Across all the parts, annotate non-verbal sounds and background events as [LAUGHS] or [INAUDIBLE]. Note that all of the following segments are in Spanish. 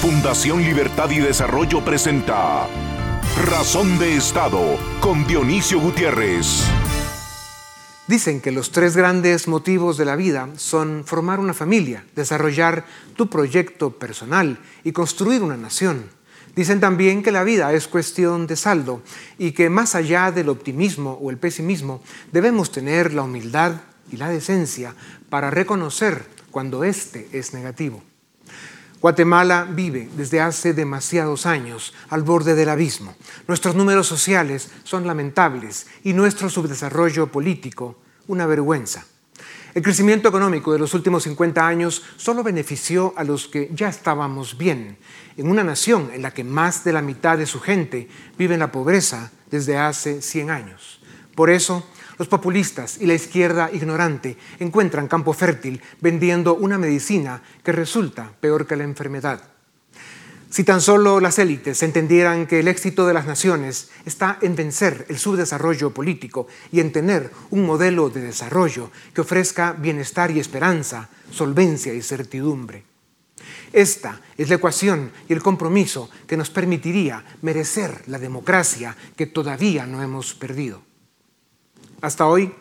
Fundación Libertad y Desarrollo presenta Razón de Estado con Dionisio Gutiérrez. Dicen que los tres grandes motivos de la vida son formar una familia, desarrollar tu proyecto personal y construir una nación. Dicen también que la vida es cuestión de saldo y que más allá del optimismo o el pesimismo debemos tener la humildad y la decencia para reconocer cuando éste es negativo. Guatemala vive desde hace demasiados años al borde del abismo. Nuestros números sociales son lamentables y nuestro subdesarrollo político una vergüenza. El crecimiento económico de los últimos 50 años solo benefició a los que ya estábamos bien, en una nación en la que más de la mitad de su gente vive en la pobreza desde hace 100 años. Por eso, los populistas y la izquierda ignorante encuentran campo fértil vendiendo una medicina que resulta peor que la enfermedad. Si tan solo las élites entendieran que el éxito de las naciones está en vencer el subdesarrollo político y en tener un modelo de desarrollo que ofrezca bienestar y esperanza, solvencia y certidumbre. Esta es la ecuación y el compromiso que nos permitiría merecer la democracia que todavía no hemos perdido. Hasta hoy,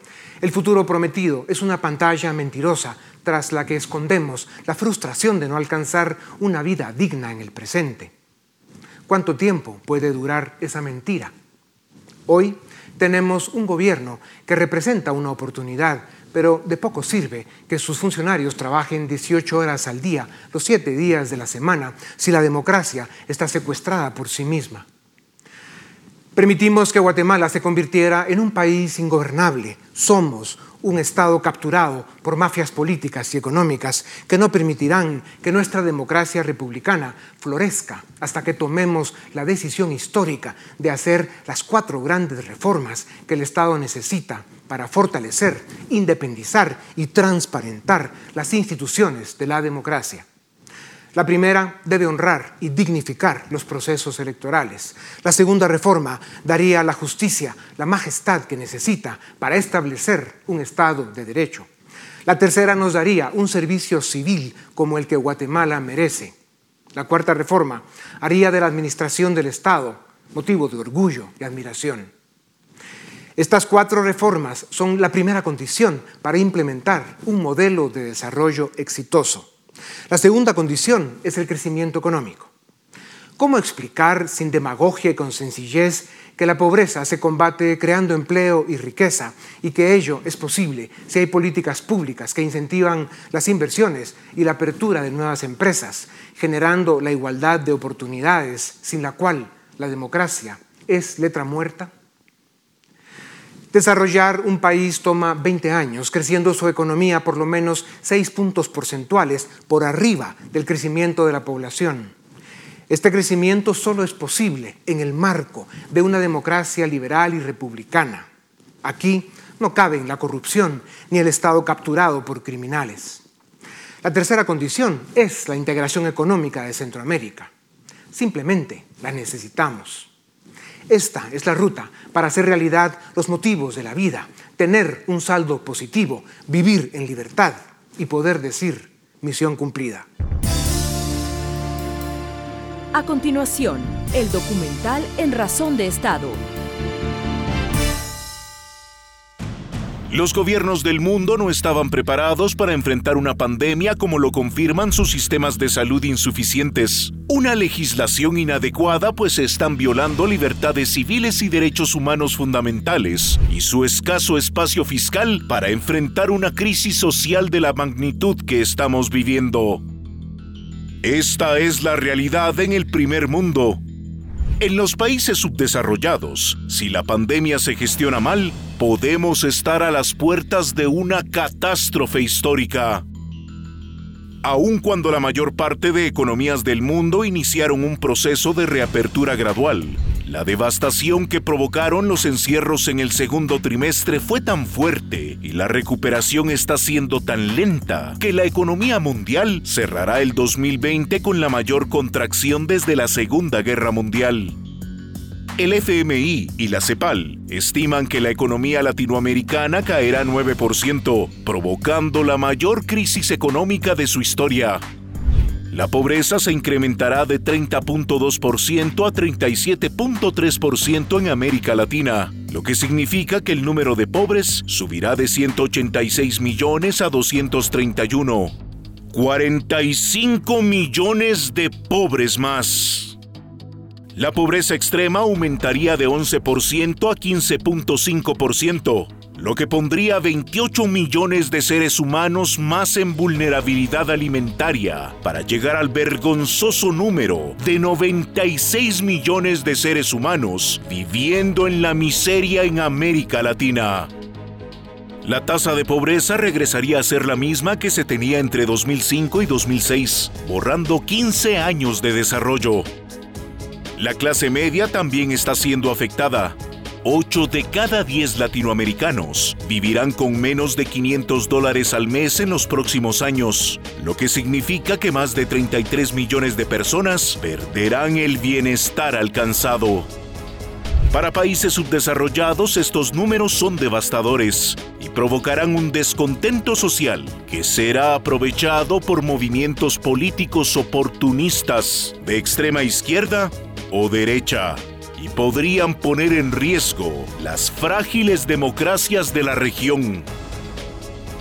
el futuro prometido es una pantalla mentirosa tras la que escondemos la frustración de no alcanzar una vida digna en el presente. ¿Cuánto tiempo puede durar esa mentira? Hoy tenemos un gobierno que representa una oportunidad, pero de poco sirve que sus funcionarios trabajen 18 horas al día, los 7 días de la semana, si la democracia está secuestrada por sí misma. Permitimos que Guatemala se convirtiera en un país ingobernable. Somos un Estado capturado por mafias políticas y económicas que no permitirán que nuestra democracia republicana florezca hasta que tomemos la decisión histórica de hacer las cuatro grandes reformas que el Estado necesita para fortalecer, independizar y transparentar las instituciones de la democracia. La primera debe honrar y dignificar los procesos electorales. La segunda reforma daría a la justicia la majestad que necesita para establecer un Estado de Derecho. La tercera nos daría un servicio civil como el que Guatemala merece. La cuarta reforma haría de la administración del Estado motivo de orgullo y admiración. Estas cuatro reformas son la primera condición para implementar un modelo de desarrollo exitoso. La segunda condición es el crecimiento económico. ¿Cómo explicar sin demagogia y con sencillez que la pobreza se combate creando empleo y riqueza y que ello es posible si hay políticas públicas que incentivan las inversiones y la apertura de nuevas empresas, generando la igualdad de oportunidades sin la cual la democracia es letra muerta? Desarrollar un país toma 20 años, creciendo su economía por lo menos 6 puntos porcentuales por arriba del crecimiento de la población. Este crecimiento solo es posible en el marco de una democracia liberal y republicana. Aquí no caben la corrupción ni el Estado capturado por criminales. La tercera condición es la integración económica de Centroamérica. Simplemente la necesitamos. Esta es la ruta para hacer realidad los motivos de la vida, tener un saldo positivo, vivir en libertad y poder decir misión cumplida. A continuación, el documental En Razón de Estado. Los gobiernos del mundo no estaban preparados para enfrentar una pandemia como lo confirman sus sistemas de salud insuficientes. Una legislación inadecuada pues están violando libertades civiles y derechos humanos fundamentales y su escaso espacio fiscal para enfrentar una crisis social de la magnitud que estamos viviendo. Esta es la realidad en el primer mundo en los países subdesarrollados, si la pandemia se gestiona mal, podemos estar a las puertas de una catástrofe histórica. Aun cuando la mayor parte de economías del mundo iniciaron un proceso de reapertura gradual, la devastación que provocaron los encierros en el segundo trimestre fue tan fuerte y la recuperación está siendo tan lenta que la economía mundial cerrará el 2020 con la mayor contracción desde la Segunda Guerra Mundial. El FMI y la CEPAL estiman que la economía latinoamericana caerá 9%, provocando la mayor crisis económica de su historia La pobreza se incrementará de 30.2% a 37.3% en América Latina, lo que significa que el número de pobres subirá de 186 millones a 231. 45 millones de pobres más. La pobreza extrema aumentaría de 11% a 15.5% lo que pondría 28 millones de seres humanos más en vulnerabilidad alimentaria para llegar al vergonzoso número de 96 millones de seres humanos viviendo en la miseria en América Latina. La tasa de pobreza regresaría a ser la misma que se tenía entre 2005 y 2006, borrando 15 años de desarrollo. La clase media también está siendo afectada, 8 de cada 10 latinoamericanos vivirán con menos de 500 dólares al mes en los próximos años, lo que significa que más de 33 millones de personas perderán el bienestar alcanzado. Para países subdesarrollados estos números son devastadores y provocarán un descontento social que será aprovechado por movimientos políticos oportunistas de extrema izquierda o derecha y podrían poner en riesgo las frágiles democracias de la región.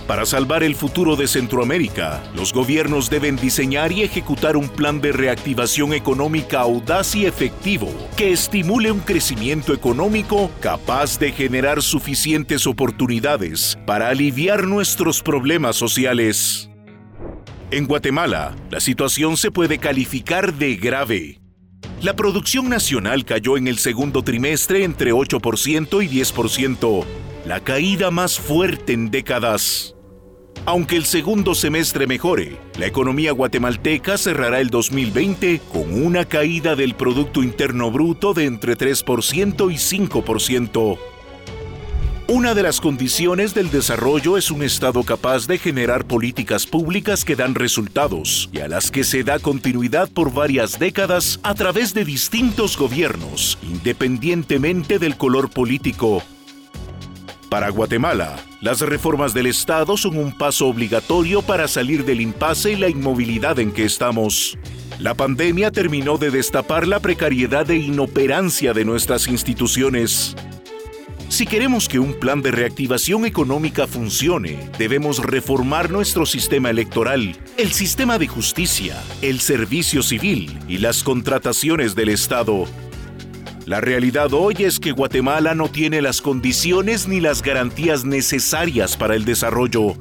Para salvar el futuro de Centroamérica, los gobiernos deben diseñar y ejecutar un plan de reactivación económica audaz y efectivo que estimule un crecimiento económico capaz de generar suficientes oportunidades para aliviar nuestros problemas sociales. En Guatemala, la situación se puede calificar de grave. La producción nacional cayó en el segundo trimestre entre 8% y 10%, la caída más fuerte en décadas. Aunque el segundo semestre mejore, la economía guatemalteca cerrará el 2020 con una caída del Producto Interno Bruto de entre 3% y 5%. Una de las condiciones del desarrollo es un Estado capaz de generar políticas públicas que dan resultados y a las que se da continuidad por varias décadas a través de distintos gobiernos, independientemente del color político. Para Guatemala, las reformas del Estado son un paso obligatorio para salir del impasse y la inmovilidad en que estamos. La pandemia terminó de destapar la precariedad e inoperancia de nuestras instituciones. Si queremos que un plan de reactivación económica funcione, debemos reformar nuestro sistema electoral, el sistema de justicia, el servicio civil y las contrataciones del Estado. La realidad hoy es que Guatemala no tiene las condiciones ni las garantías necesarias para el desarrollo.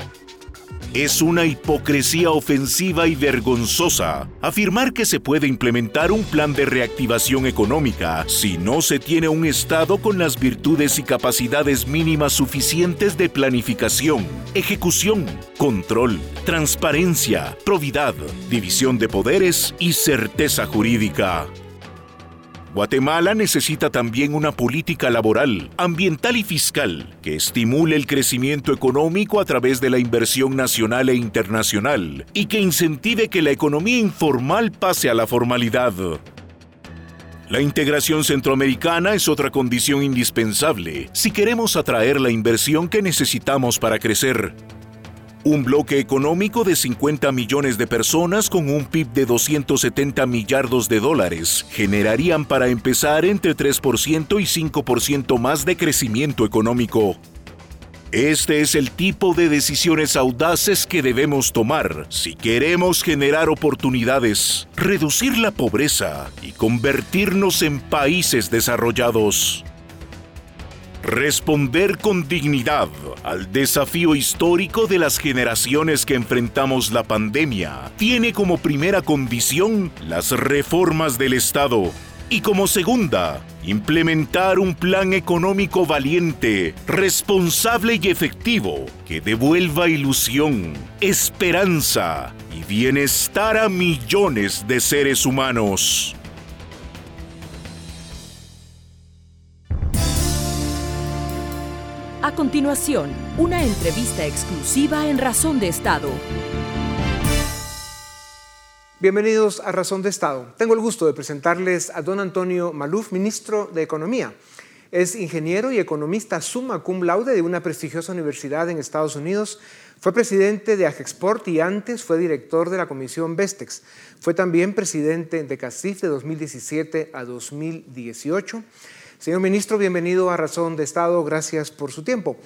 Es una hipocresía ofensiva y vergonzosa afirmar que se puede implementar un plan de reactivación económica si no se tiene un Estado con las virtudes y capacidades mínimas suficientes de planificación, ejecución, control, transparencia, probidad, división de poderes y certeza jurídica. Guatemala necesita también una política laboral, ambiental y fiscal que estimule el crecimiento económico a través de la inversión nacional e internacional y que incentive que la economía informal pase a la formalidad. La integración centroamericana es otra condición indispensable si queremos atraer la inversión que necesitamos para crecer. Un bloque económico de 50 millones de personas con un PIB de 270 millardos de dólares generarían para empezar entre 3% y 5% más de crecimiento económico. Este es el tipo de decisiones audaces que debemos tomar si queremos generar oportunidades, reducir la pobreza y convertirnos en países desarrollados. Responder con dignidad al desafío histórico de las generaciones que enfrentamos la pandemia tiene como primera condición las reformas del Estado y como segunda, implementar un plan económico valiente, responsable y efectivo que devuelva ilusión, esperanza y bienestar a millones de seres humanos. A continuación, una entrevista exclusiva en Razón de Estado. Bienvenidos a Razón de Estado. Tengo el gusto de presentarles a don Antonio Maluf, ministro de Economía. Es ingeniero y economista summa cum laude de una prestigiosa universidad en Estados Unidos. Fue presidente de Agexport y antes fue director de la Comisión Bestex. Fue también presidente de CACIF de 2017 a 2018. Señor ministro, bienvenido a Razón de Estado. Gracias por su tiempo.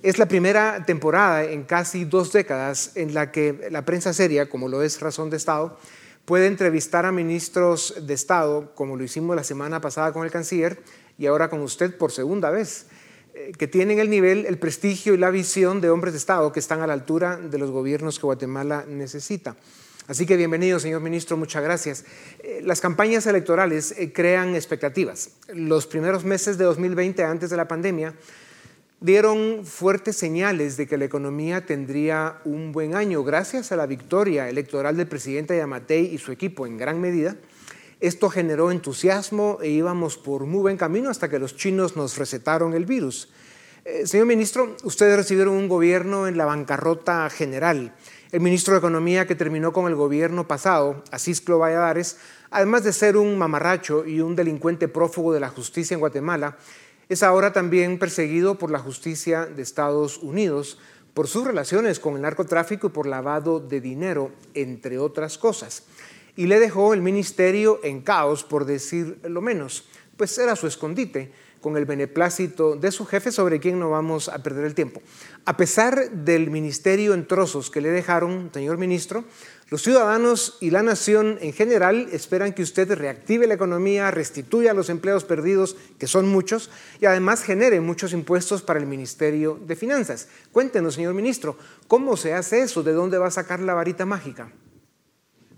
Es la primera temporada en casi dos décadas en la que la prensa seria, como lo es Razón de Estado, puede entrevistar a ministros de Estado, como lo hicimos la semana pasada con el canciller y ahora con usted por segunda vez, eh, que tienen el nivel, el prestigio y la visión de hombres de Estado que están a la altura de los gobiernos que Guatemala necesita. Así que bienvenido, señor ministro, muchas gracias. Eh, las campañas electorales eh, crean expectativas. Los primeros meses de 2020, antes de la pandemia, dieron fuertes señales de que la economía tendría un buen año gracias a la victoria electoral del presidente Yamatei y su equipo en gran medida. Esto generó entusiasmo e íbamos por muy buen camino hasta que los chinos nos recetaron el virus. Eh, señor ministro, ustedes recibieron un gobierno en la bancarrota general. El ministro de Economía que terminó con el gobierno pasado, Asisclo Valladares, además de ser un mamarracho y un delincuente prófugo de la justicia en Guatemala, es ahora también perseguido por la justicia de Estados Unidos por sus relaciones con el narcotráfico y por lavado de dinero, entre otras cosas. Y le dejó el ministerio en caos, por decir lo menos, pues era su escondite con el beneplácito de su jefe sobre quien no vamos a perder el tiempo. A pesar del ministerio en trozos que le dejaron, señor ministro, los ciudadanos y la nación en general esperan que usted reactive la economía, restituya los empleos perdidos, que son muchos, y además genere muchos impuestos para el Ministerio de Finanzas. Cuéntenos, señor ministro, ¿cómo se hace eso? ¿De dónde va a sacar la varita mágica?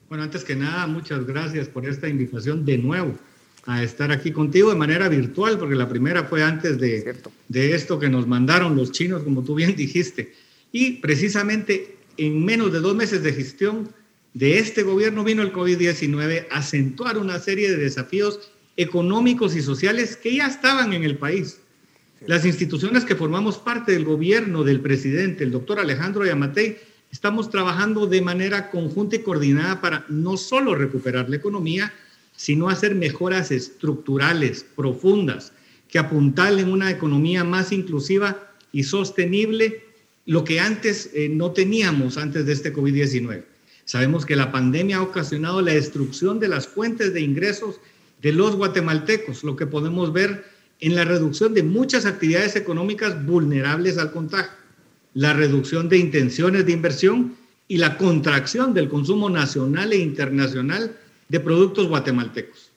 Bueno, antes que nada, muchas gracias por esta invitación de nuevo a estar aquí contigo de manera virtual, porque la primera fue antes de, de esto que nos mandaron los chinos, como tú bien dijiste. Y precisamente en menos de dos meses de gestión de este gobierno vino el COVID-19 a acentuar una serie de desafíos económicos y sociales que ya estaban en el país. Las instituciones que formamos parte del gobierno del presidente, el doctor Alejandro Yamatei, estamos trabajando de manera conjunta y coordinada para no solo recuperar la economía, sino hacer mejoras estructurales, profundas, que apuntalen una economía más inclusiva y sostenible, lo que antes eh, no teníamos antes de este COVID-19. Sabemos que la pandemia ha ocasionado la destrucción de las fuentes de ingresos de los guatemaltecos, lo que podemos ver en la reducción de muchas actividades económicas vulnerables al contagio, la reducción de intenciones de inversión y la contracción del consumo nacional e internacional de productos guatemaltecos.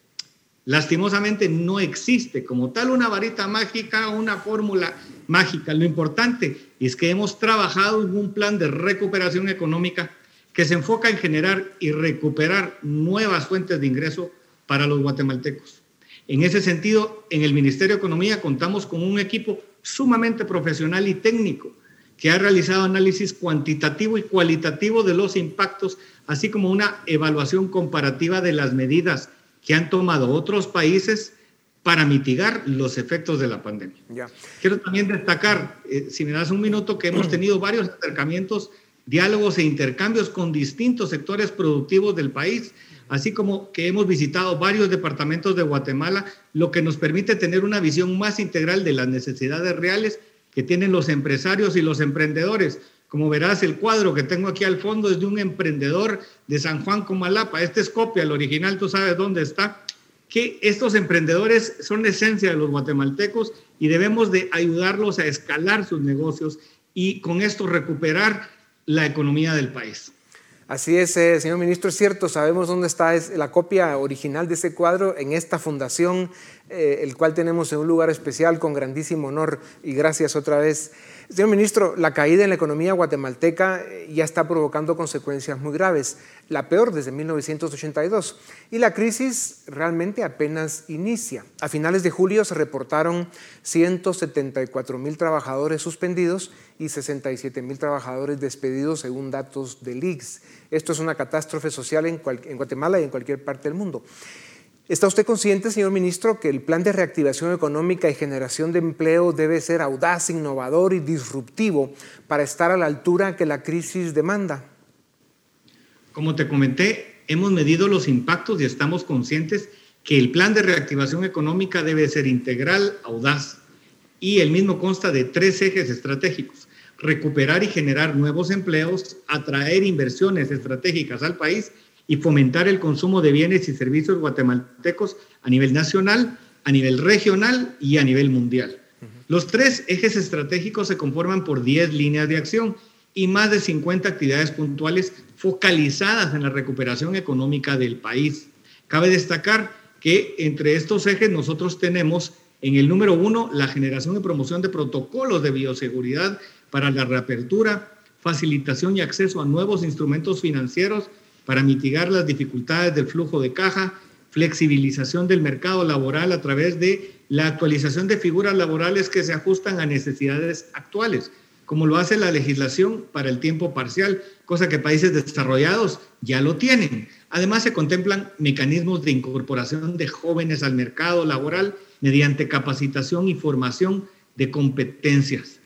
Lastimosamente no existe como tal una varita mágica o una fórmula mágica. Lo importante es que hemos trabajado en un plan de recuperación económica que se enfoca en generar y recuperar nuevas fuentes de ingreso para los guatemaltecos. En ese sentido, en el Ministerio de Economía contamos con un equipo sumamente profesional y técnico que ha realizado análisis cuantitativo y cualitativo de los impactos, así como una evaluación comparativa de las medidas que han tomado otros países para mitigar los efectos de la pandemia. Quiero también destacar, eh, si me das un minuto, que hemos tenido varios acercamientos diálogos e intercambios con distintos sectores productivos del país, así como que hemos visitado varios departamentos de Guatemala, lo que nos permite tener una visión más integral de las necesidades reales que tienen los empresarios y los emprendedores. Como verás, el cuadro que tengo aquí al fondo es de un emprendedor de San Juan Comalapa. Este es copia, el original tú sabes dónde está. Que estos emprendedores son esencia de los guatemaltecos y debemos de ayudarlos a escalar sus negocios y con esto recuperar la economía del país. Así es, eh, señor ministro, es cierto, sabemos dónde está la copia original de ese cuadro en esta fundación, eh, el cual tenemos en un lugar especial con grandísimo honor y gracias otra vez. Señor ministro, la caída en la economía guatemalteca eh, ya está provocando consecuencias muy graves, la peor desde 1982, y la crisis realmente apenas inicia. A finales de julio se reportaron 174 mil trabajadores suspendidos y 67 mil trabajadores despedidos según datos del IGS. Esto es una catástrofe social en, en Guatemala y en cualquier parte del mundo. ¿Está usted consciente, señor ministro, que el plan de reactivación económica y generación de empleo debe ser audaz, innovador y disruptivo para estar a la altura que la crisis demanda? Como te comenté, hemos medido los impactos y estamos conscientes que el plan de reactivación económica debe ser integral, audaz, y el mismo consta de tres ejes estratégicos. recuperar y generar nuevos empleos, atraer inversiones estratégicas al país y fomentar el consumo de bienes y servicios guatemaltecos a nivel nacional, a nivel regional y a nivel mundial. Los tres ejes estratégicos se conforman por 10 líneas de acción y más de 50 actividades puntuales focalizadas en la recuperación económica del país. Cabe destacar que entre estos ejes nosotros tenemos en el número uno la generación y promoción de protocolos de bioseguridad para la reapertura, facilitación y acceso a nuevos instrumentos financieros para mitigar las dificultades del flujo de caja, flexibilización del mercado laboral a través de la actualización de figuras laborales que se ajustan a necesidades actuales, como lo hace la legislación para el tiempo parcial, cosa que países desarrollados ya lo tienen. Además, se contemplan mecanismos de incorporación de jóvenes al mercado laboral mediante capacitación y formación de competencias.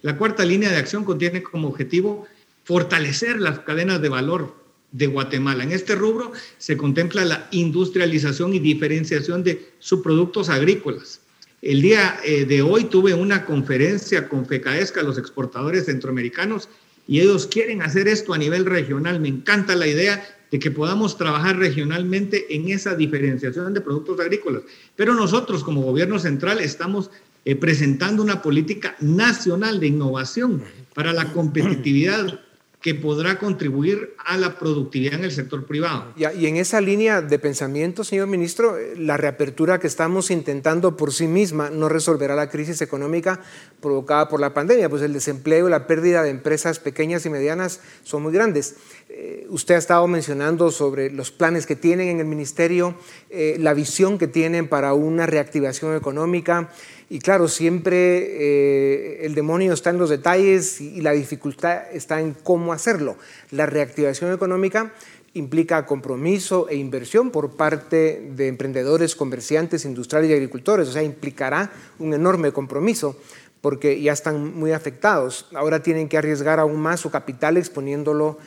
La cuarta línea de acción contiene como objetivo fortalecer las cadenas de valor de Guatemala. En este rubro se contempla la industrialización y diferenciación de subproductos agrícolas. El día eh, de hoy tuve una conferencia con FECAESCA, los exportadores centroamericanos, y ellos quieren hacer esto a nivel regional. Me encanta la idea de que podamos trabajar regionalmente en esa diferenciación de productos agrícolas. Pero nosotros como gobierno central estamos eh, presentando una política nacional de innovación para la competitividad que podrá contribuir a la productividad en el sector privado. Y, en esa línea de pensamiento, señor ministro, la reapertura que estamos intentando por sí misma no resolverá la crisis económica provocada por la pandemia, pues el desempleo y la pérdida de empresas pequeñas y medianas son muy grandes. Eh, usted ha estado mencionando sobre los planes que tienen en el ministerio, eh, la visión que tienen para una reactivación económica. Y claro, siempre eh, el demonio está en los detalles y, la dificultad está en cómo hacerlo. La reactivación económica implica compromiso e inversión por parte de emprendedores, comerciantes, industriales y agricultores, o sea, implicará un enorme compromiso porque ya están muy afectados. Ahora tienen que arriesgar aún más su capital exponiéndolo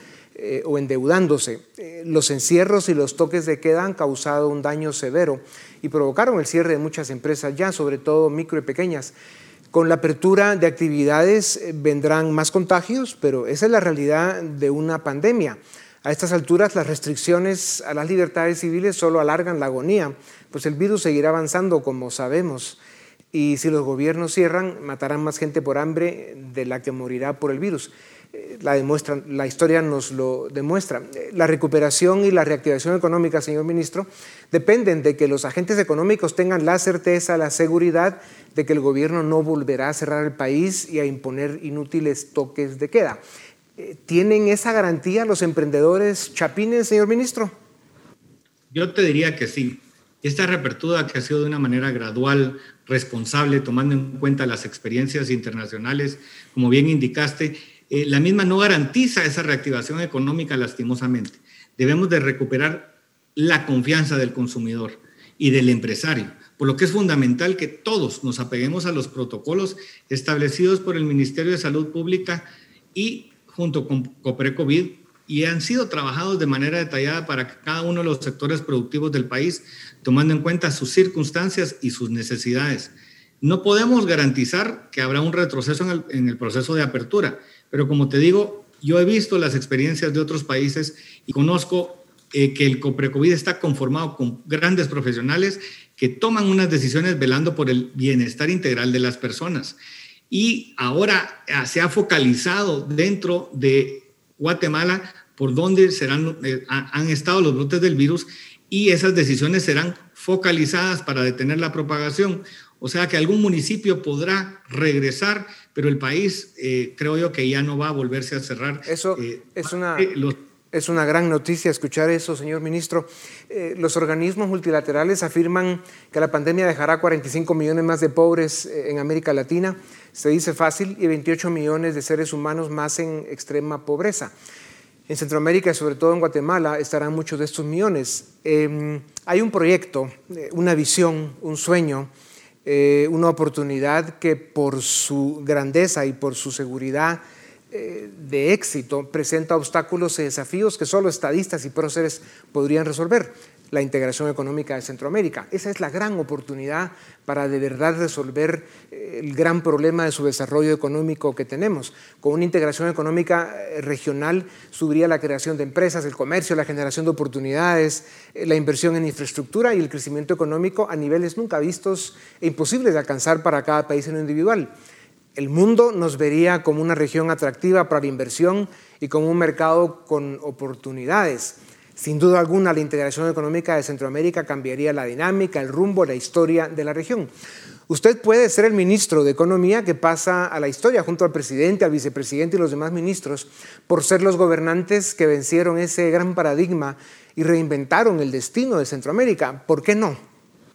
eh, o endeudándose. Eh, los encierros y los toques de queda han causado un daño severo y provocaron el cierre de muchas empresas ya, sobre todo micro y pequeñas. Con la apertura de actividades eh, vendrán más contagios, pero esa es la realidad de una pandemia. A estas alturas las restricciones a las libertades civiles solo alargan la agonía, pues el virus seguirá avanzando como sabemos. Y si los gobiernos cierran, matarán más gente por hambre de la que morirá por el virus. Eh, la, la historia nos lo demuestra. Eh, la recuperación y la reactivación económica, señor ministro, dependen de que los agentes económicos tengan la certeza, la seguridad de que el gobierno no volverá a cerrar el país y a imponer inútiles toques de queda. Eh, ¿Tienen esa garantía los emprendedores chapines, señor ministro? Yo te diría que sí. Esta reapertura que ha sido de una manera gradual, responsable, tomando en cuenta las experiencias internacionales, como bien indicaste, eh, la misma no garantiza esa reactivación económica lastimosamente. Debemos de recuperar la confianza del consumidor y del empresario, por lo que es fundamental que todos nos apeguemos a los protocolos establecidos por el Ministerio de Salud Pública y junto con COPRECOVID y han sido trabajados de manera detallada para cada uno de los sectores productivos del país, tomando en cuenta sus circunstancias y sus necesidades. No podemos garantizar que habrá un retroceso en el proceso de apertura, pero como te digo, yo he visto las experiencias de otros países y conozco eh, que el COPRECOVID está conformado con grandes profesionales que toman unas decisiones velando por el bienestar integral de las personas. Y ahora ah, se ha focalizado dentro de Guatemala por dónde serán, eh, han estado los brotes del virus y esas decisiones serán focalizadas para detener la propagación. O sea que algún municipio podrá regresar, pero el país eh, creo yo que ya no va a volverse a cerrar. Eso eh, es una... Es una gran noticia escuchar eso, señor ministro. Eh, los organismos multilaterales afirman que la pandemia dejará 45 millones más de pobres en América Latina, se dice fácil, y 28 millones de seres humanos más en extrema pobreza. En Centroamérica y sobre todo en Guatemala estarán muchos de estos millones. Em, hay un proyecto, una visión, un sueño eh, una oportunidad que por su grandeza y por su seguridad eh, de éxito presenta obstáculos y desafíos que solo estadistas y próceres podrían resolver. La integración económica de Centroamérica. Esa es la gran oportunidad para de verdad resolver eh, el gran problema de su desarrollo económico que tenemos. Con una integración económica eh, regional subiría la creación de empresas, el comercio, la generación de oportunidades, eh, la inversión en infraestructura y el crecimiento económico a niveles nunca vistos e imposibles de alcanzar para cada país en lo individual. El mundo nos vería como una región atractiva para la inversión y como un mercado con oportunidades. Sin duda alguna, la integración económica de Centroamérica cambiaría la dinámica, el rumbo, la historia de la región. Usted puede ser el ministro de Economía que pasa a la historia junto al presidente, al vicepresidente y los demás ministros por ser los gobernantes que vencieron ese gran paradigma y reinventaron el destino de Centroamérica. ¿Por qué no?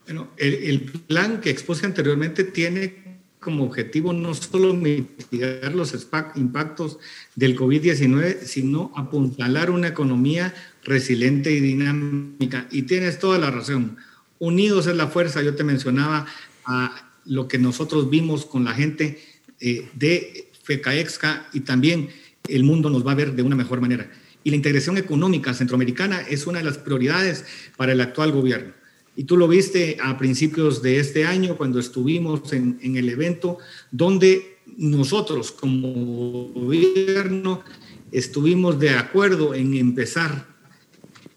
Bueno, el, el plan que expuse anteriormente tiene como objetivo no solo mitigar los impactos del COVID-19, sino apuntalar una economía resiliente y dinámica. Y tienes toda la razón. Unidos es la fuerza. Yo te mencionaba a lo que nosotros vimos con la gente eh, de FECAEXCA y también el mundo nos va a ver de una mejor manera. Y la integración económica centroamericana es una de las prioridades para el actual gobierno. Y tú lo viste a principios de este año cuando estuvimos en, el evento, donde nosotros como gobierno estuvimos de acuerdo en empezar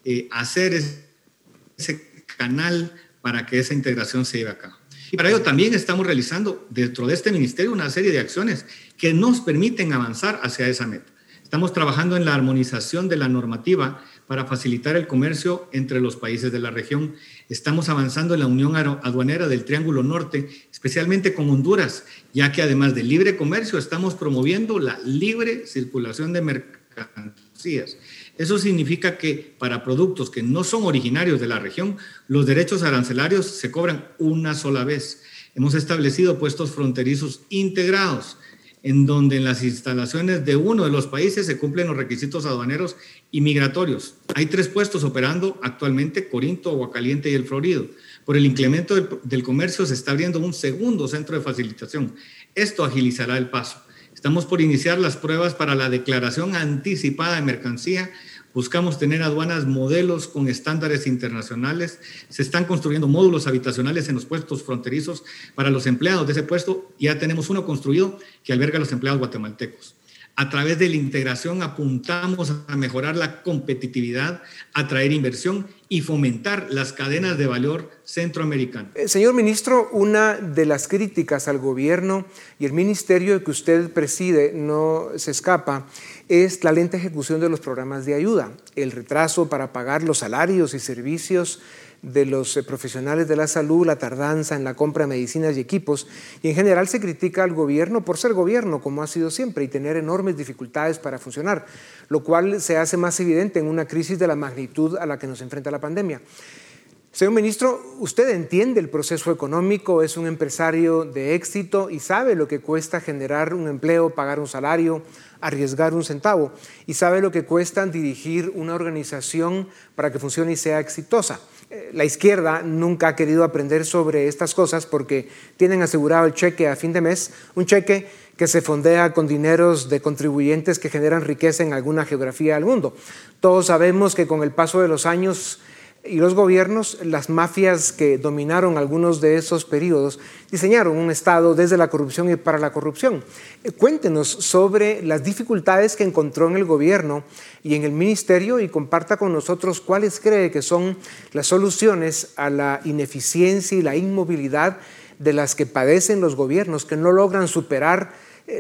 eh, a hacer ese canal para que esa integración se lleve a cabo. Y para ello también estamos realizando dentro de este ministerio una serie de acciones que nos permiten avanzar hacia esa meta. Estamos trabajando en la armonización de la normativa para facilitar el comercio entre los países de la región. Estamos avanzando en la unión aduanera del Triángulo Norte, especialmente con Honduras, ya que además del libre comercio estamos promoviendo la libre circulación de mercancías. Eso significa que para productos que no son originarios de la región, los derechos arancelarios se cobran una sola vez. Hemos establecido puestos fronterizos integrados en donde en las instalaciones de uno de los países se cumplen los requisitos aduaneros y migratorios. Hay tres puestos operando actualmente, Corinto, Aguacaliente y El Florido. Por el incremento del, comercio se está abriendo un segundo centro de facilitación. Esto agilizará el paso. Estamos por iniciar las pruebas para la declaración anticipada de mercancía Buscamos tener aduanas modelos con estándares internacionales. Se están construyendo módulos habitacionales en los puestos fronterizos para los empleados de ese puesto. Ya tenemos uno construido que alberga a los empleados guatemaltecos. A través de la integración apuntamos a mejorar la competitividad, atraer inversión y fomentar las cadenas de valor centroamericanas. Eh, señor ministro, una de las críticas al gobierno y el ministerio que usted preside no se escapa es la lenta ejecución de los programas de ayuda, el retraso para pagar los salarios y servicios de los eh, profesionales de la salud, la tardanza en la compra de medicinas y equipos, y en general se critica al gobierno por ser gobierno, como ha sido siempre, y tener enormes dificultades para funcionar, lo cual se hace más evidente en una crisis de la magnitud a la que nos enfrenta la pandemia. Señor ministro, usted entiende el proceso económico, es un empresario de éxito y sabe lo que cuesta generar un empleo, pagar un salario, arriesgar un centavo y sabe lo que cuesta dirigir una organización para que funcione y sea exitosa. Eh, la izquierda nunca ha querido aprender sobre estas cosas porque tienen asegurado el cheque a fin de mes, un cheque que se fondea con dineros de contribuyentes que generan riqueza en alguna geografía del mundo. Todos sabemos que con el paso de los años y los gobiernos, las mafias que dominaron algunos de esos periodos, diseñaron un Estado desde la corrupción y para la corrupción. Eh, cuéntenos sobre las dificultades que encontró en el gobierno y en el ministerio y comparta con nosotros cuáles cree que son las soluciones a la ineficiencia y la inmovilidad de las que padecen los gobiernos, que no logran superar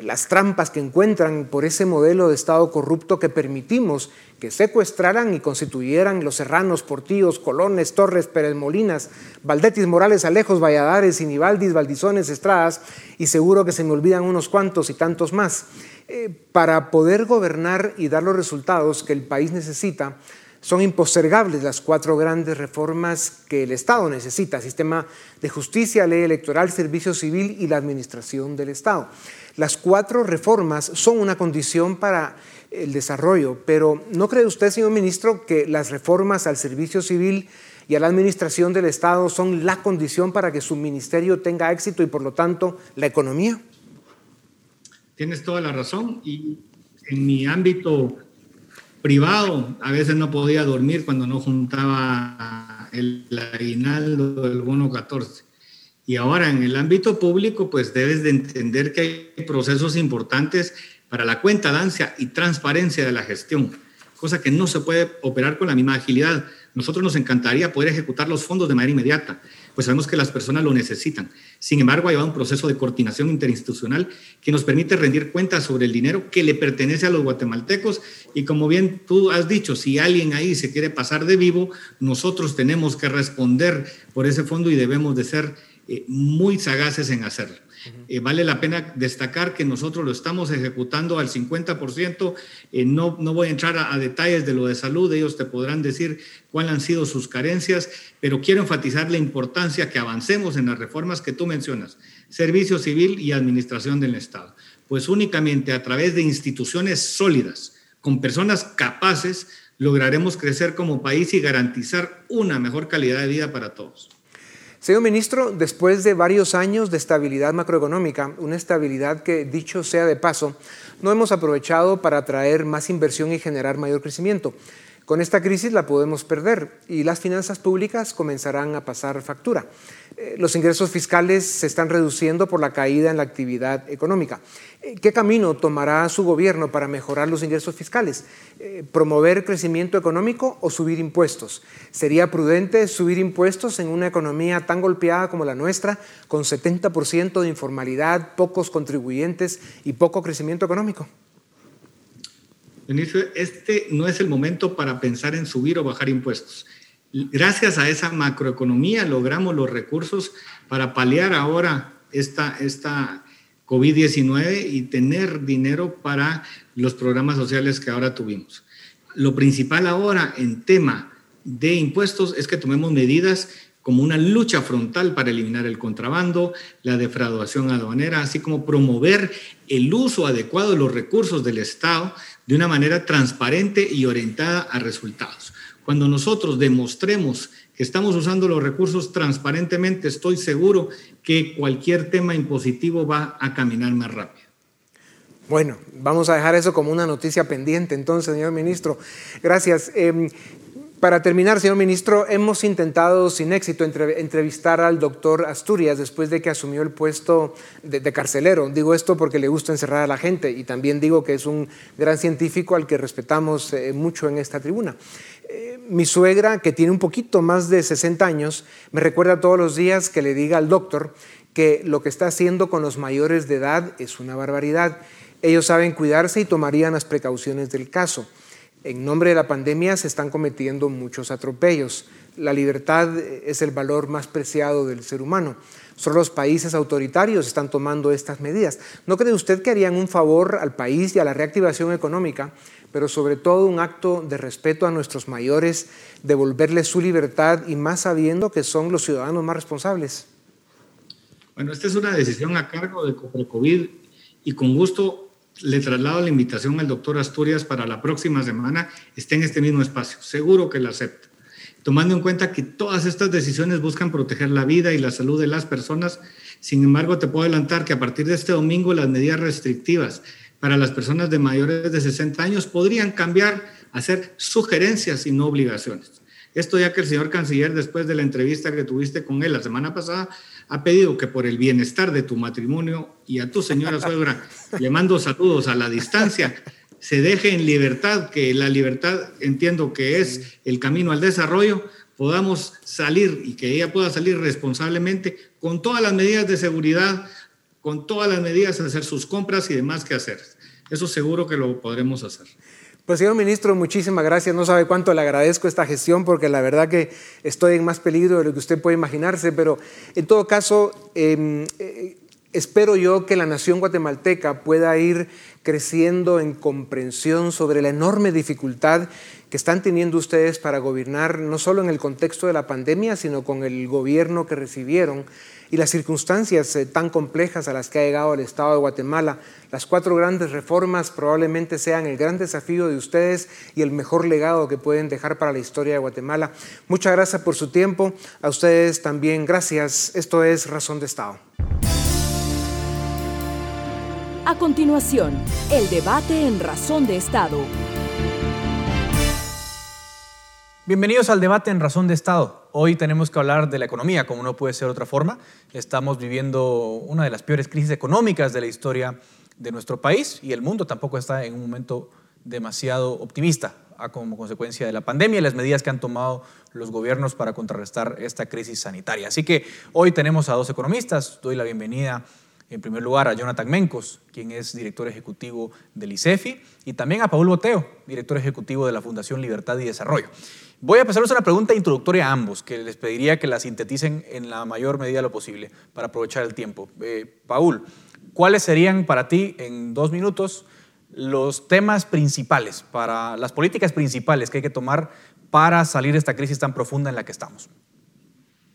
las trampas que encuentran por ese modelo de Estado corrupto que permitimos que secuestraran y constituyeran los serranos, portillos, colones, torres, Pérez Molinas, Valdetis, Morales, Alejos, Valladares, Inibaldis, Valdizones, Estradas, y seguro que se me olvidan unos cuantos y tantos más. Eh, para poder gobernar y dar los resultados que el país necesita, son impostergables las cuatro grandes reformas que el Estado necesita, sistema de justicia, ley electoral, servicio civil y la administración del Estado. Las cuatro reformas son una condición para el desarrollo, pero ¿no cree usted, señor ministro, que las reformas al servicio civil y a la administración del Estado son la condición para que su ministerio tenga éxito y por lo tanto la economía? Tienes toda la razón y en mi ámbito privado a veces no podía dormir cuando no juntaba el aguinaldo del bono 14. Y ahora en el ámbito público, pues debes de entender que hay procesos importantes para la cuenta dancia y transparencia de la gestión, cosa que no se puede operar con la misma agilidad. Nosotros nos encantaría poder ejecutar los fondos de manera inmediata, pues sabemos que las personas lo necesitan. Sin embargo, hay un proceso de coordinación interinstitucional que nos permite rendir cuentas sobre el dinero que le pertenece a los guatemaltecos y como bien tú has dicho, si alguien ahí se quiere pasar de vivo, nosotros tenemos que responder por ese fondo y debemos de ser eh, muy sagaces en hacerlo. Eh, vale la pena destacar que nosotros lo estamos ejecutando al 50%. Eh, no, no voy a entrar a, detalles de lo de salud, ellos te podrán decir cuáles han sido sus carencias, pero quiero enfatizar la importancia que avancemos en las reformas que tú mencionas, servicio civil y administración del Estado. Pues únicamente a través de instituciones sólidas, con personas capaces, lograremos crecer como país y garantizar una mejor calidad de vida para todos. Señor ministro, después de varios años de estabilidad macroeconómica, una estabilidad que, dicho sea de paso, no hemos aprovechado para atraer más inversión y generar mayor crecimiento. Con esta crisis la podemos perder y las finanzas públicas comenzarán a pasar factura. Eh, los ingresos fiscales se están reduciendo por la caída en la actividad económica. Eh, ¿Qué camino tomará su gobierno para mejorar los ingresos fiscales? Eh, ¿Promover crecimiento económico o subir impuestos? ¿Sería prudente subir impuestos en una economía tan golpeada como la nuestra, con 70% de informalidad, pocos contribuyentes y poco crecimiento económico? Benicio, este no es el momento para pensar en subir o bajar impuestos. Gracias a esa macroeconomía logramos los recursos para paliar ahora esta, esta COVID-19 y tener dinero para los programas sociales que ahora tuvimos. Lo principal ahora en tema de impuestos es que tomemos medidas como una lucha frontal para eliminar el contrabando, la defraudación aduanera, así como promover el uso adecuado de los recursos del Estado de una manera transparente y orientada a resultados. Cuando nosotros demostremos que estamos usando los recursos transparentemente, estoy seguro que cualquier tema impositivo va a caminar más rápido. Bueno, vamos a dejar eso como una noticia pendiente entonces, señor ministro. Gracias. Em, para terminar, señor ministro, hemos intentado sin éxito entrevistar al doctor Asturias después de que asumió el puesto de, carcelero. Digo esto porque le gusta encerrar a la gente y también digo que es un gran científico al que respetamos eh, mucho en esta tribuna. Eh, mi suegra, que tiene un poquito más de 60 años, me recuerda todos los días que le diga al doctor que lo que está haciendo con los mayores de edad es una barbaridad. Ellos saben cuidarse y tomarían las precauciones del caso. En nombre de la pandemia se están cometiendo muchos atropellos. La libertad es el valor más preciado del ser humano. Solo los países autoritarios están tomando estas medidas. ¿No cree usted que harían un favor al país y a la reactivación económica, pero sobre todo un acto de respeto a nuestros mayores, devolverles su libertad y más sabiendo que son los ciudadanos más responsables? Bueno, esta es una decisión a cargo de COVID y con gusto le traslado la invitación al doctor Asturias para la próxima semana, esté en este mismo espacio. Seguro que la acepta. Tomando en cuenta que todas estas decisiones buscan proteger la vida y la salud de las personas, sin embargo, te puedo adelantar que a partir de este domingo las medidas restrictivas para las personas de mayores de 60 años podrían cambiar a ser sugerencias y no obligaciones. Esto ya que el señor canciller, después de la entrevista que tuviste con él la semana pasada, ha pedido que por el bienestar de tu matrimonio y a tu señora [LAUGHS] suegra, le mando saludos a la distancia, se deje en libertad, que la libertad entiendo que es el camino al desarrollo, podamos salir y que ella pueda salir responsablemente con todas las medidas de seguridad, con todas las medidas de hacer sus compras y demás que hacer. Eso seguro que lo podremos hacer. Pues señor ministro, muchísimas gracias. No sabe cuánto le agradezco esta gestión porque la verdad que estoy en más peligro de lo que usted puede imaginarse, pero en todo caso, em, eh, espero yo que la nación guatemalteca pueda ir creciendo en comprensión sobre la enorme dificultad que están teniendo ustedes para gobernar, no solo en el contexto de la pandemia, sino con el gobierno que recibieron y las circunstancias eh, tan complejas a las que ha llegado el Estado de Guatemala. Las cuatro grandes reformas probablemente sean el gran desafío de ustedes y el mejor legado que pueden dejar para la historia de Guatemala. Muchas gracias por su tiempo. A ustedes también gracias. Esto es Razón de Estado. A continuación, el debate en Razón de Estado. Bienvenidos al debate en Razón de Estado. Hoy tenemos que hablar de la economía, como no puede ser otra forma. Estamos viviendo una de las peores crisis económicas de la historia de nuestro país y el mundo tampoco está en un momento demasiado optimista como consecuencia de la pandemia y las medidas que han tomado los gobiernos para contrarrestar esta crisis sanitaria. Así que hoy tenemos a dos economistas. Doy la bienvenida en primer lugar a Jonathan Mencos, quien es director ejecutivo del ICEFI, y también a Paul Boteo, director ejecutivo de la Fundación Libertad y Desarrollo. Voy a pasarles una pregunta introductoria a ambos, que les pediría que la sinteticen en la mayor medida lo posible para aprovechar el tiempo. Eh, Paul, ¿cuáles serían para ti en dos minutos los temas principales, para las políticas principales que hay que tomar para salir de esta crisis tan profunda en la que estamos?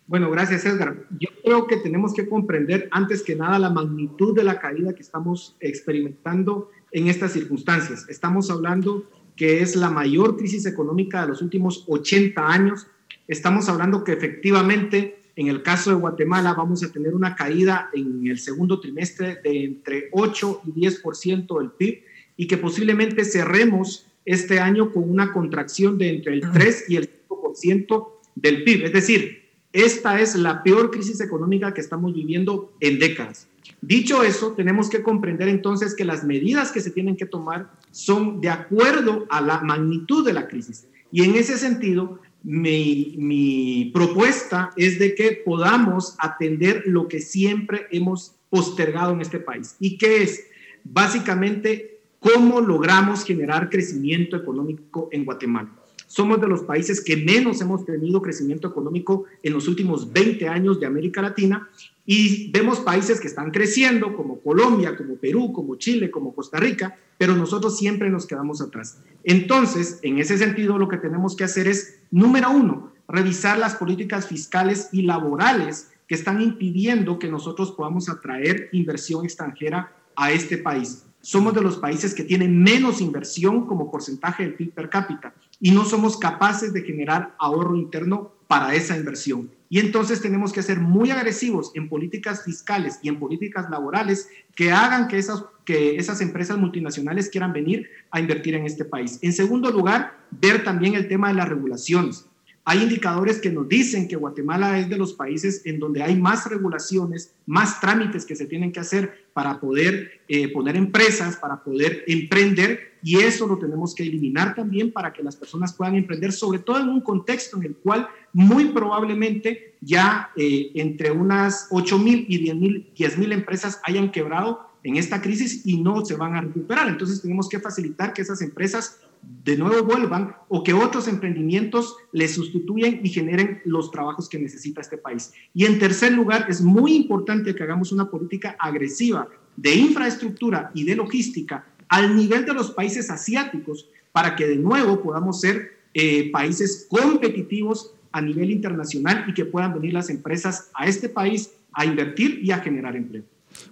Bueno, gracias Edgar. Yo creo que tenemos que comprender antes que nada la magnitud de la caída que estamos experimentando en estas circunstancias. Estamos hablando que es la mayor crisis económica de los últimos 80 años. Estamos hablando que efectivamente en el caso de Guatemala vamos a tener una caída en el segundo trimestre de entre 8 y 10% del PIB y que posiblemente cerremos este año con una contracción de entre el 3 y el 5% del PIB. Es decir, esta es la peor crisis económica que estamos viviendo en décadas. Dicho eso, tenemos que comprender entonces que las medidas que se tienen que tomar son de acuerdo a la magnitud de la crisis. Y en ese sentido, mi, propuesta es de que podamos atender lo que siempre hemos postergado en este país. ¿Y qué es? Básicamente, cómo logramos generar crecimiento económico en Guatemala. Somos de los países que menos hemos tenido crecimiento económico en los últimos 20 años de América Latina y vemos países que están creciendo como Colombia, como Perú, como Chile, como Costa Rica, pero nosotros siempre nos quedamos atrás. Entonces, en ese sentido, lo que tenemos que hacer es, número uno, revisar las políticas fiscales y laborales que están impidiendo que nosotros podamos atraer inversión extranjera a este país somos de los países que tienen menos inversión como porcentaje del PIB per cápita y no somos capaces de generar ahorro interno para esa inversión. Y entonces tenemos que ser muy agresivos en políticas fiscales y en políticas laborales que hagan que esas, que esas empresas multinacionales quieran venir a invertir en este país. En segundo lugar, ver también el tema de las regulaciones. Hay indicadores que nos dicen que Guatemala es de los países en donde hay más regulaciones, más trámites que se tienen que hacer para poder eh, poner empresas, para poder emprender, y eso lo tenemos que eliminar también para que las personas puedan emprender, sobre todo en un contexto en el cual muy probablemente ya eh, entre unas 8 mil y 10 mil 10 mil empresas hayan quebrado en esta crisis y no se van a recuperar. Entonces tenemos que facilitar que esas empresas de nuevo vuelvan o que otros emprendimientos les sustituyan y generen los trabajos que necesita este país. Y en tercer lugar, es muy importante que hagamos una política agresiva de infraestructura y de logística al nivel de los países asiáticos para que de nuevo podamos ser eh, países competitivos a nivel internacional y que puedan venir las empresas a este país a invertir y a generar empleo.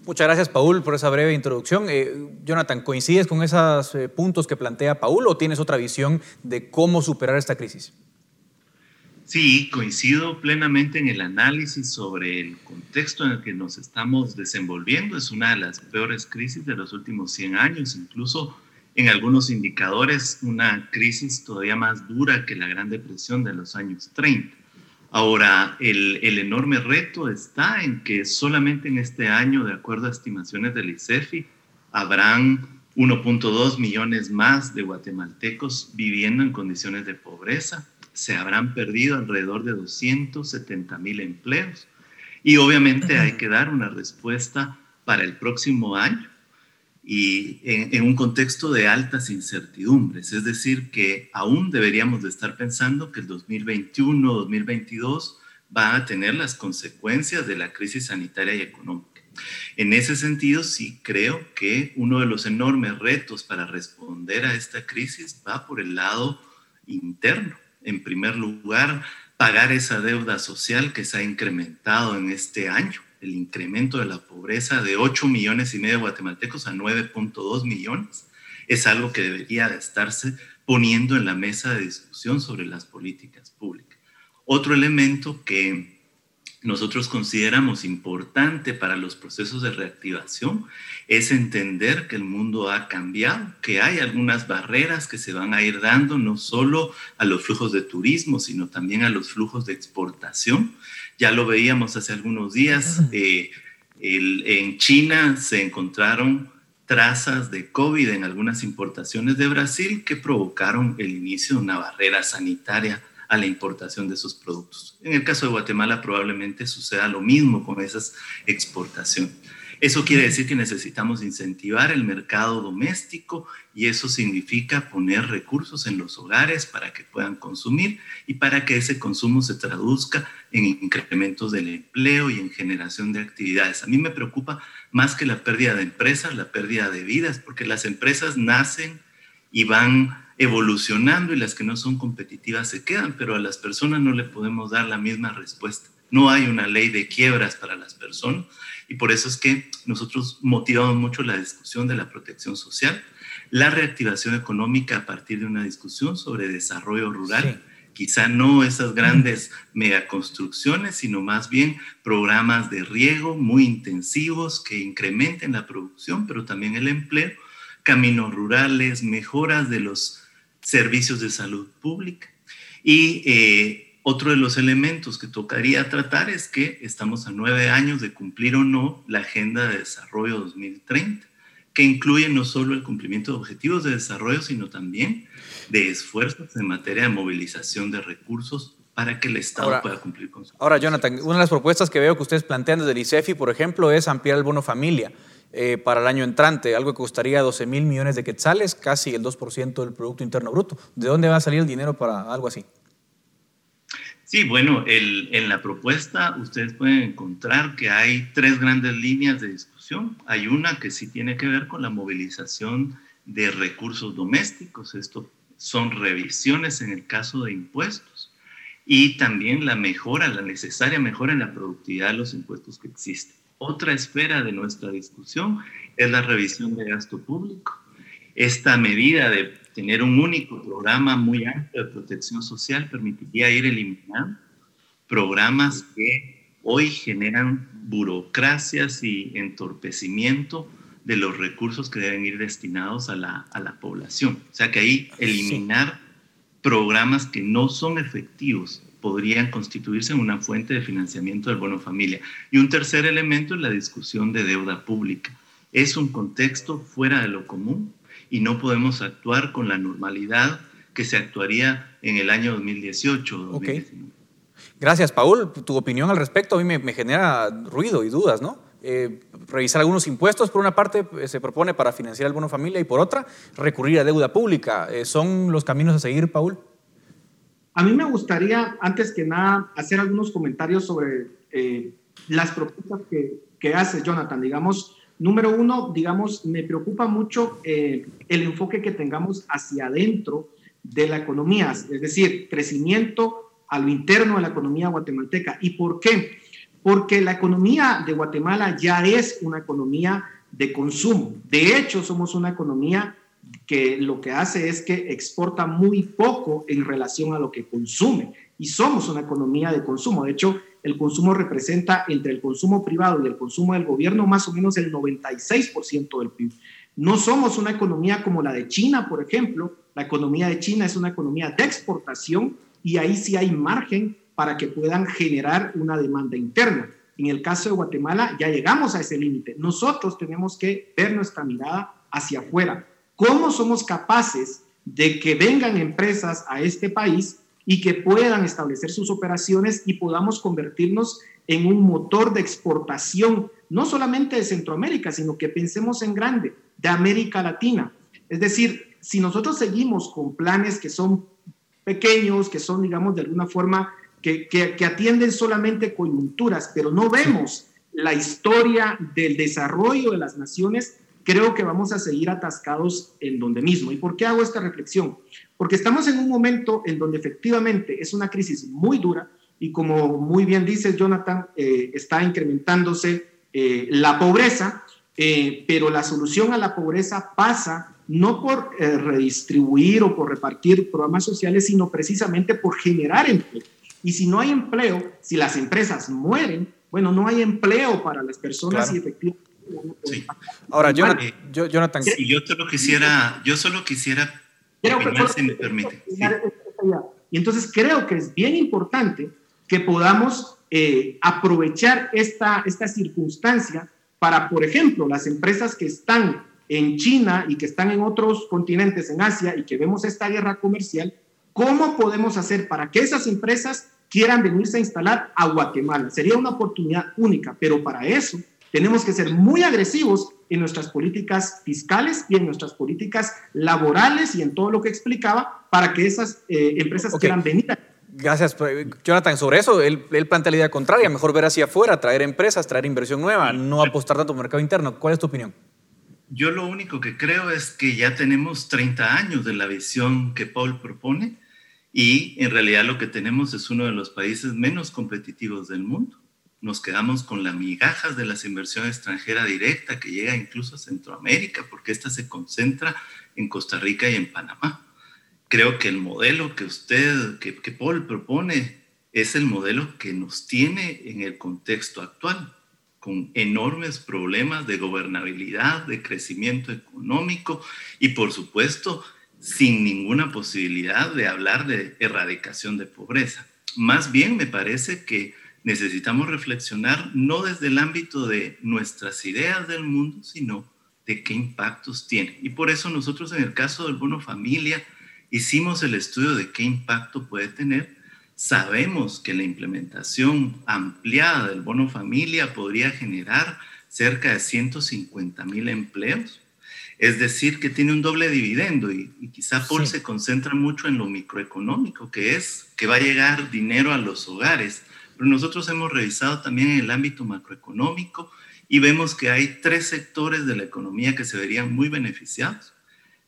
Muchas gracias, Paul, por esa breve introducción. Eh, Jonathan, ¿coincides con esos eh, puntos que plantea Paul o tienes otra visión de cómo superar esta crisis? Sí, coincido plenamente en el análisis sobre el contexto en el que nos estamos desenvolviendo. Es una de las peores crisis de los últimos 100 años, incluso en algunos indicadores una crisis todavía más dura que la Gran Depresión de los años 30. Ahora, el, enorme reto está en que solamente en este año, de acuerdo a estimaciones del ICEFI, habrán 1.2 millones más de guatemaltecos viviendo en condiciones de pobreza. Se habrán perdido alrededor de 270 mil empleos. Y obviamente hay que dar una respuesta para el próximo año y en, un contexto de altas incertidumbres, es decir, que aún deberíamos de estar pensando que el 2021, 2022 va a tener las consecuencias de la crisis sanitaria y económica. En ese sentido, sí creo que uno de los enormes retos para responder a esta crisis va por el lado interno. En primer lugar, pagar esa deuda social que se ha incrementado en este año el incremento de la pobreza de 8 millones y medio de guatemaltecos a 9.2 millones es algo que debería de estarse poniendo en la mesa de discusión sobre las políticas públicas. Otro elemento que nosotros consideramos importante para los procesos de reactivación es entender que el mundo ha cambiado, que hay algunas barreras que se van a ir dando no solo a los flujos de turismo, sino también a los flujos de exportación. Ya lo veíamos hace algunos días, eh, en China se encontraron trazas de COVID en algunas importaciones de Brasil que provocaron el inicio de una barrera sanitaria a la importación de sus productos. En el caso de Guatemala probablemente suceda lo mismo con esas exportaciones. Eso quiere decir que necesitamos incentivar el mercado doméstico y eso significa poner recursos en los hogares para que puedan consumir y para que ese consumo se traduzca en incrementos del empleo y en generación de actividades. A mí me preocupa más que la pérdida de empresas, la pérdida de vidas, porque las empresas nacen y van evolucionando y las que no son competitivas se quedan, pero a las personas no le podemos dar la misma respuesta. No hay una ley de quiebras para las personas y por eso es que nosotros motivamos mucho la discusión de la protección social, la reactivación económica a partir de una discusión sobre desarrollo rural. Quizá no esas grandes megaconstrucciones, sino más bien programas de riego muy intensivos que incrementen la producción, pero también el empleo, caminos rurales, mejoras de los servicios de salud pública. Y eh, otro de los elementos que tocaría tratar es que estamos a nueve años de cumplir o no la Agenda de Desarrollo 2030, que incluye no solo el cumplimiento de objetivos de desarrollo, sino también de esfuerzos en materia de movilización de recursos para que el Estado pueda cumplir con su. Ahora, Jonathan, una de las propuestas que veo que ustedes plantean desde el ICEFI, por ejemplo, es ampliar el bono familia. Eh, para el año entrante, algo que costaría 12 mil millones de quetzales, casi el 2% del Producto Interno Bruto. ¿De dónde va a salir el dinero para algo así? Sí, bueno, en la propuesta ustedes pueden encontrar que hay tres grandes líneas de discusión. Hay una que sí tiene que ver con la movilización de recursos domésticos. Esto son revisiones en el caso de impuestos y también la mejora, la necesaria mejora en la productividad de los impuestos que existen. Otra esfera de nuestra discusión es la revisión de gasto público. Esta medida de tener un único programa muy amplio de protección social permitiría ir eliminando programas que hoy generan burocracias y entorpecimiento de los recursos que deben ir destinados a la, a la población. O sea que ahí eliminar programas que no son efectivos podrían constituirse en una fuente de financiamiento del bono familia. Y un tercer elemento es la discusión de deuda pública. Es un contexto fuera de lo común y no podemos actuar con la normalidad que se actuaría en el año 2018 o 2019. Gracias, Paul. Tu opinión al respecto a mí me, genera ruido y dudas, ¿no? Eh, revisar algunos impuestos, por una parte, eh, se propone para financiar el bono familia y por otra, recurrir a deuda pública. Eh, ¿Son los caminos a seguir, Paul? A mí me gustaría, antes que nada, hacer algunos comentarios sobre las propuestas que, que hace Jonathan. Digamos, Número uno, digamos, me preocupa mucho eh, el enfoque que tengamos hacia adentro de la economía, es decir, crecimiento a lo interno de la economía guatemalteca. ¿Y por qué? Porque la economía de Guatemala ya es una economía de consumo. De hecho, somos una economía que lo que hace es que exporta muy poco en relación a lo que consume. Y somos una economía de consumo. De hecho, el consumo representa entre el consumo privado y el consumo del gobierno más o menos el 96% del PIB. No somos una economía como la de China, por ejemplo. La economía de China es una economía de exportación y ahí sí hay margen para que puedan generar una demanda interna. En el caso de Guatemala ya llegamos a ese límite. Nosotros tenemos que ver nuestra mirada hacia afuera. ¿Cómo somos capaces de que vengan empresas a este país y que puedan establecer sus operaciones y podamos convertirnos en un motor de exportación, no solamente de Centroamérica, sino que pensemos en grande, de América Latina. Es decir, si nosotros seguimos con planes que son pequeños, que son, digamos, de alguna forma, que, que, atienden solamente coyunturas, pero no vemos la historia del desarrollo de las naciones, creo que vamos a seguir atascados en donde mismo. ¿Y por qué hago esta reflexión? Porque estamos en un momento en donde efectivamente es una crisis muy dura y como muy bien dice Jonathan, eh, está incrementándose eh, la pobreza, eh, pero la solución a la pobreza pasa no por redistribuir o por repartir programas sociales, sino precisamente por generar empleo. Y si no hay empleo, si las empresas mueren, bueno, no hay empleo para las personas y efectivamente... Sí. Ahora, Jonathan, sí, yo solo quisiera, yo solo quisiera opinar, si me permite. Y entonces creo que es bien importante que podamos eh, aprovechar esta, esta circunstancia para, por ejemplo, las empresas que están en China y que están en otros continentes, en Asia, y que vemos esta guerra comercial, ¿cómo podemos hacer para que esas empresas quieran venirse a instalar a Guatemala? Sería una oportunidad única, pero para eso tenemos que ser muy agresivos en nuestras políticas fiscales y en nuestras políticas laborales y en todo lo que explicaba para que esas eh, empresas quieran venir. Gracias, Jonathan. Sobre eso, él, él, plantea la idea contraria, mejor ver hacia afuera, traer empresas, traer inversión nueva, no apostar tanto el mercado interno. ¿Cuál es tu opinión? Yo lo único que creo es que ya tenemos 30 años de la visión que Paul propone y en realidad lo que tenemos es uno de los países menos competitivos del mundo. Nos quedamos con las migajas de la inversión extranjera directa que llega incluso a Centroamérica porque esta se concentra en Costa Rica y en Panamá. Creo que el modelo que usted, que, que Paul propone, es el modelo que nos tiene en el contexto actual con enormes problemas de gobernabilidad, de crecimiento económico y por supuesto sin ninguna posibilidad de hablar de erradicación de pobreza. Más bien me parece que necesitamos reflexionar no desde el ámbito de nuestras ideas del mundo, sino de qué impactos tiene. Y por eso nosotros en el caso del bono familia hicimos el estudio de qué impacto puede tener Sabemos que la implementación ampliada del bono familia podría generar cerca de 150 mil empleos. Es decir, que tiene un doble dividendo y, quizá Paul se concentra mucho en lo microeconómico, que es que va a llegar dinero a los hogares. Pero nosotros hemos revisado también el ámbito macroeconómico y vemos que hay tres sectores de la economía que se verían muy beneficiados.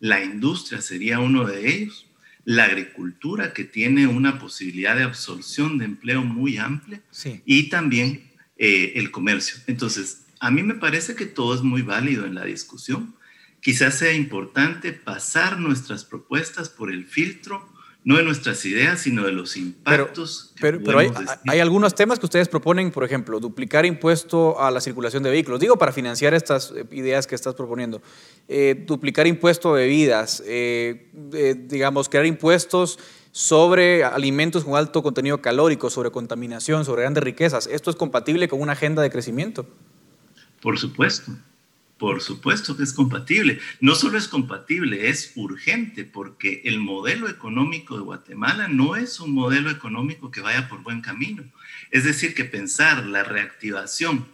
La industria sería uno de ellos, la agricultura, que tiene una posibilidad de absorción de empleo muy amplia, y también eh, el comercio. Entonces, a mí me parece que todo es muy válido en la discusión. Quizás sea importante pasar nuestras propuestas por el filtro no de nuestras ideas, sino de los impactos. Pero, pero, hay, algunos temas que ustedes proponen, por ejemplo, duplicar impuesto a la circulación de vehículos. Digo, para financiar estas eh, ideas que estás proponiendo. Eh, duplicar impuesto a bebidas, eh, digamos, crear impuestos sobre alimentos con alto contenido calórico, sobre contaminación, sobre grandes riquezas. ¿Esto es compatible con una agenda de crecimiento? Por supuesto. Por supuesto que es compatible. No solo es compatible, es urgente porque el modelo económico de Guatemala no es un modelo económico que vaya por buen camino. Es decir, que pensar la reactivación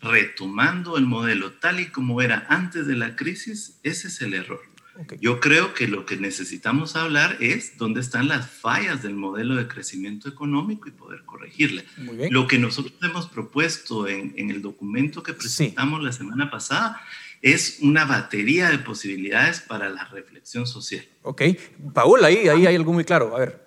retomando el modelo tal y como era antes de la crisis, ese es el error. Yo creo que lo que necesitamos hablar es dónde están las fallas del modelo de crecimiento económico y poder corregirle. Lo que nosotros hemos propuesto en, el documento que presentamos la semana pasada es una batería de posibilidades para la reflexión social. Ok. Paul, ahí, ahí hay algo muy claro. A ver.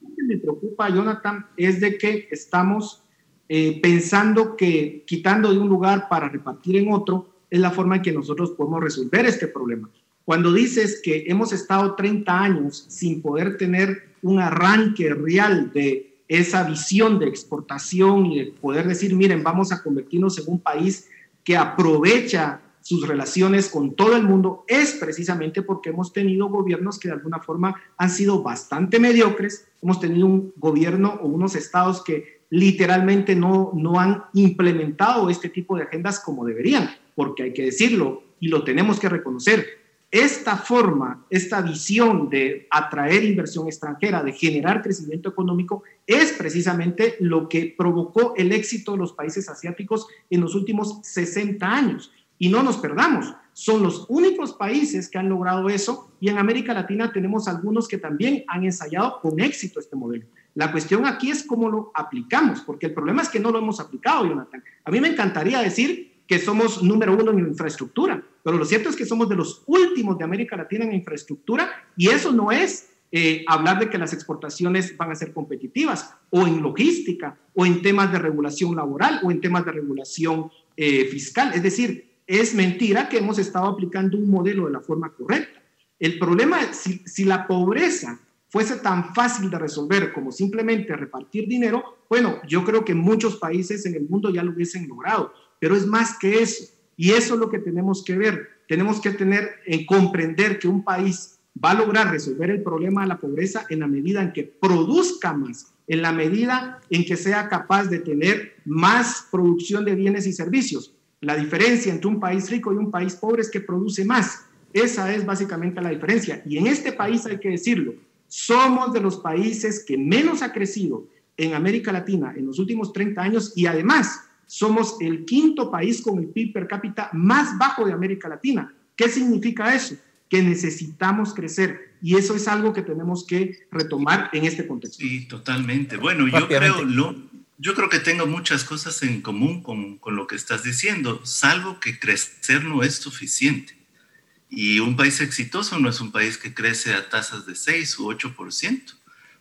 Lo que me preocupa, Jonathan, es de que estamos eh, pensando que quitando de un lugar para repartir en otro es la forma en que nosotros podemos resolver este problema. Cuando dices que hemos estado 30 años sin poder tener un arranque real de esa visión de exportación y de poder decir, miren, vamos a convertirnos en un país que aprovecha sus relaciones con todo el mundo, es precisamente porque hemos tenido gobiernos que de alguna forma han sido bastante mediocres, hemos tenido un gobierno o unos estados que literalmente no, no han implementado este tipo de agendas como deberían, porque hay que decirlo y lo tenemos que reconocer esta forma, esta visión de atraer inversión extranjera, de generar crecimiento económico, es precisamente lo que provocó el éxito de los países asiáticos en los últimos 60 años. Y no nos perdamos, son los únicos países que han logrado eso y en América Latina tenemos algunos que también han ensayado con éxito este modelo. La cuestión aquí es cómo lo aplicamos, porque el problema es que no lo hemos aplicado, Jonathan. A mí me encantaría decir que somos número uno en infraestructura, pero lo cierto es que somos de los últimos de América Latina en infraestructura y eso no es eh, hablar de que las exportaciones van a ser competitivas o en logística o en temas de regulación laboral o en temas de regulación eh, fiscal. Es decir, es mentira que hemos estado aplicando un modelo de la forma correcta. El problema es si, si la pobreza fuese tan fácil de resolver como simplemente repartir dinero, bueno, yo creo que muchos países en el mundo ya lo hubiesen logrado, pero es más que eso. Y eso es lo que tenemos que ver. Tenemos que tener en comprender que un país va a lograr resolver el problema de la pobreza en la medida en que produzca más, en la medida en que sea capaz de tener más producción de bienes y servicios. La diferencia entre un país rico y un país pobre es que produce más. Esa es básicamente la diferencia. Y en este país hay que decirlo, somos de los países que menos ha crecido en América Latina en los últimos 30 años y además somos el quinto país con el PIB per cápita más bajo de América Latina. ¿Qué significa eso? Que necesitamos crecer y eso es algo que tenemos que retomar en este contexto. Sí, totalmente. Bueno, yo creo, lo, yo creo que tengo muchas cosas en común con, con lo que estás diciendo, salvo que crecer no es suficiente. Y un país exitoso no es un país que crece a tasas de 6 u 8%.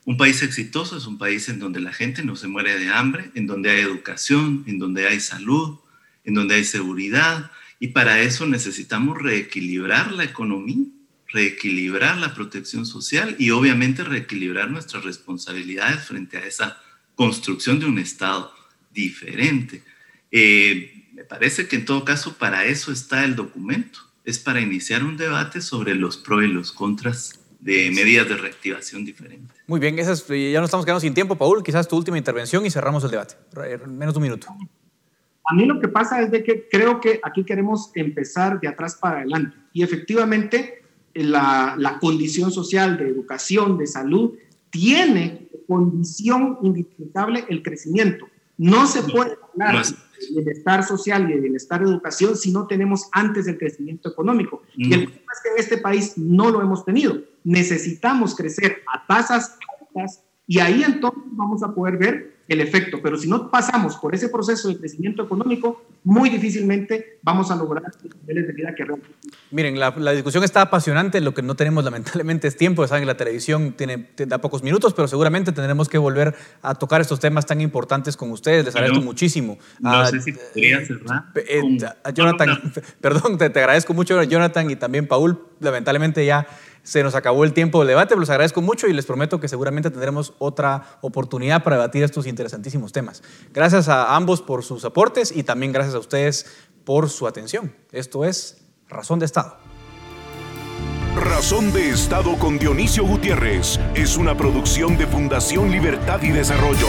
Un país exitoso es un país en donde la gente no se muere de hambre, en donde hay educación, en donde hay salud, en donde hay seguridad. Y para eso necesitamos reequilibrar la economía, reequilibrar la protección social y obviamente reequilibrar nuestras responsabilidades frente a esa construcción de un Estado diferente. Eh, me parece que en todo caso para eso está el documento es para iniciar un debate sobre los pros y los contras de medidas de reactivación diferentes. Muy bien, esas, ya no estamos quedando sin tiempo. Paul, quizás tu última intervención y cerramos el debate. Menos de un minuto. A mí lo que pasa es de que creo que aquí queremos empezar de atrás para adelante. Y efectivamente, la, la condición social de educación, de salud, tiene condición indispensable el crecimiento. No se puede hablar bienestar social y de bienestar de educación si no tenemos antes el crecimiento económico. Y el problema es que en este país no lo hemos tenido. Necesitamos crecer a tasas altas y ahí entonces vamos a poder ver el efecto. Pero si no pasamos por ese proceso de crecimiento económico, muy difícilmente vamos a lograr los niveles de vida que realmente. Miren, la, discusión está apasionante, lo que no tenemos lamentablemente es tiempo, saben que la televisión tiene, da pocos minutos, pero seguramente tendremos que volver a tocar estos temas tan importantes con ustedes, les agradezco muchísimo. No ah, sé si podría cerrar. Eh, Jonathan, [LAUGHS] perdón, te, te agradezco mucho, Jonathan, y también Paul, lamentablemente ya se nos acabó el tiempo del debate, los agradezco mucho y les prometo que seguramente tendremos otra oportunidad para debatir estos interesantísimos temas. Gracias a ambos por sus aportes y también gracias a ustedes por su atención. Esto es Razón de Estado. Razón de Estado con Dionisio Gutiérrez es una producción de Fundación Libertad y Desarrollo.